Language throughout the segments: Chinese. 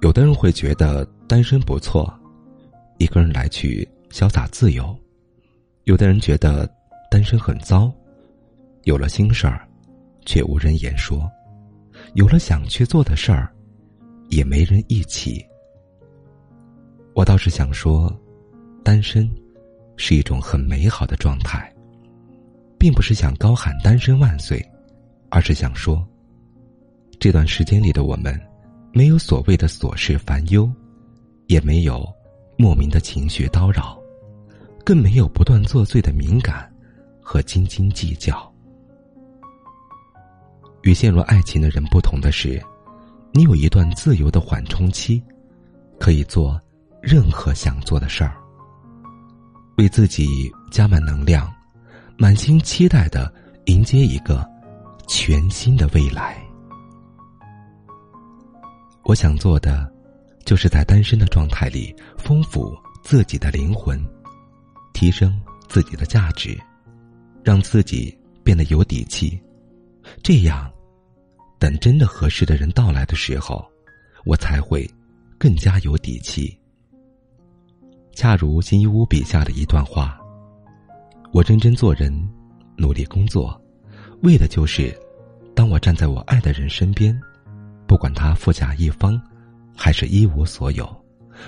有的人会觉得单身不错，一个人来去潇洒自由；有的人觉得单身很糟，有了心事儿，却无人言说；有了想去做的事儿，也没人一起。我倒是想说，单身是一种很美好的状态，并不是想高喊“单身万岁”，而是想说，这段时间里的我们。没有所谓的琐事烦忧，也没有莫名的情绪叨扰，更没有不断作祟的敏感和斤斤计较。与陷入爱情的人不同的是，你有一段自由的缓冲期，可以做任何想做的事儿，为自己加满能量，满心期待的迎接一个全新的未来。我想做的，就是在单身的状态里丰富自己的灵魂，提升自己的价值，让自己变得有底气。这样，等真的合适的人到来的时候，我才会更加有底气。恰如金一屋笔下的一段话：“我认真做人，努力工作，为的就是，当我站在我爱的人身边。”不管他富甲一方，还是一无所有，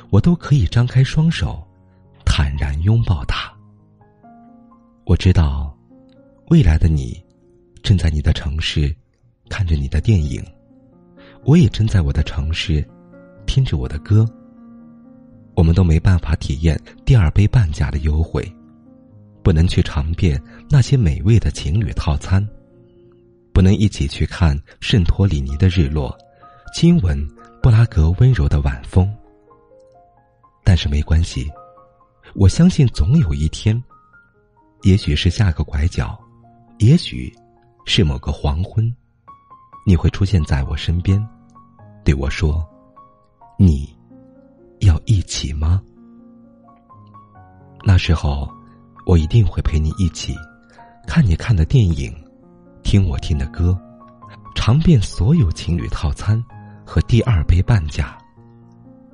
我都可以张开双手，坦然拥抱他。我知道，未来的你，正在你的城市，看着你的电影，我也正在我的城市，听着我的歌。我们都没办法体验第二杯半价的优惠，不能去尝遍那些美味的情侣套餐，不能一起去看圣托里尼的日落。亲吻布拉格温柔的晚风，但是没关系，我相信总有一天，也许是下个拐角，也许是某个黄昏，你会出现在我身边，对我说：“你要一起吗？”那时候，我一定会陪你一起，看你看的电影，听我听的歌，尝遍所有情侣套餐。和第二杯半价，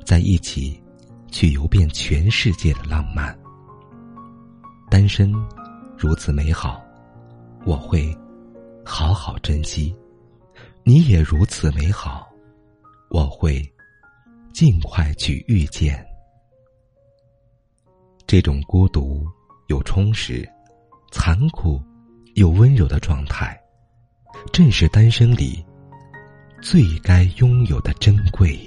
在一起去游遍全世界的浪漫。单身如此美好，我会好好珍惜；你也如此美好，我会尽快去遇见。这种孤独又充实、残酷又温柔的状态，正是单身里。最该拥有的珍贵。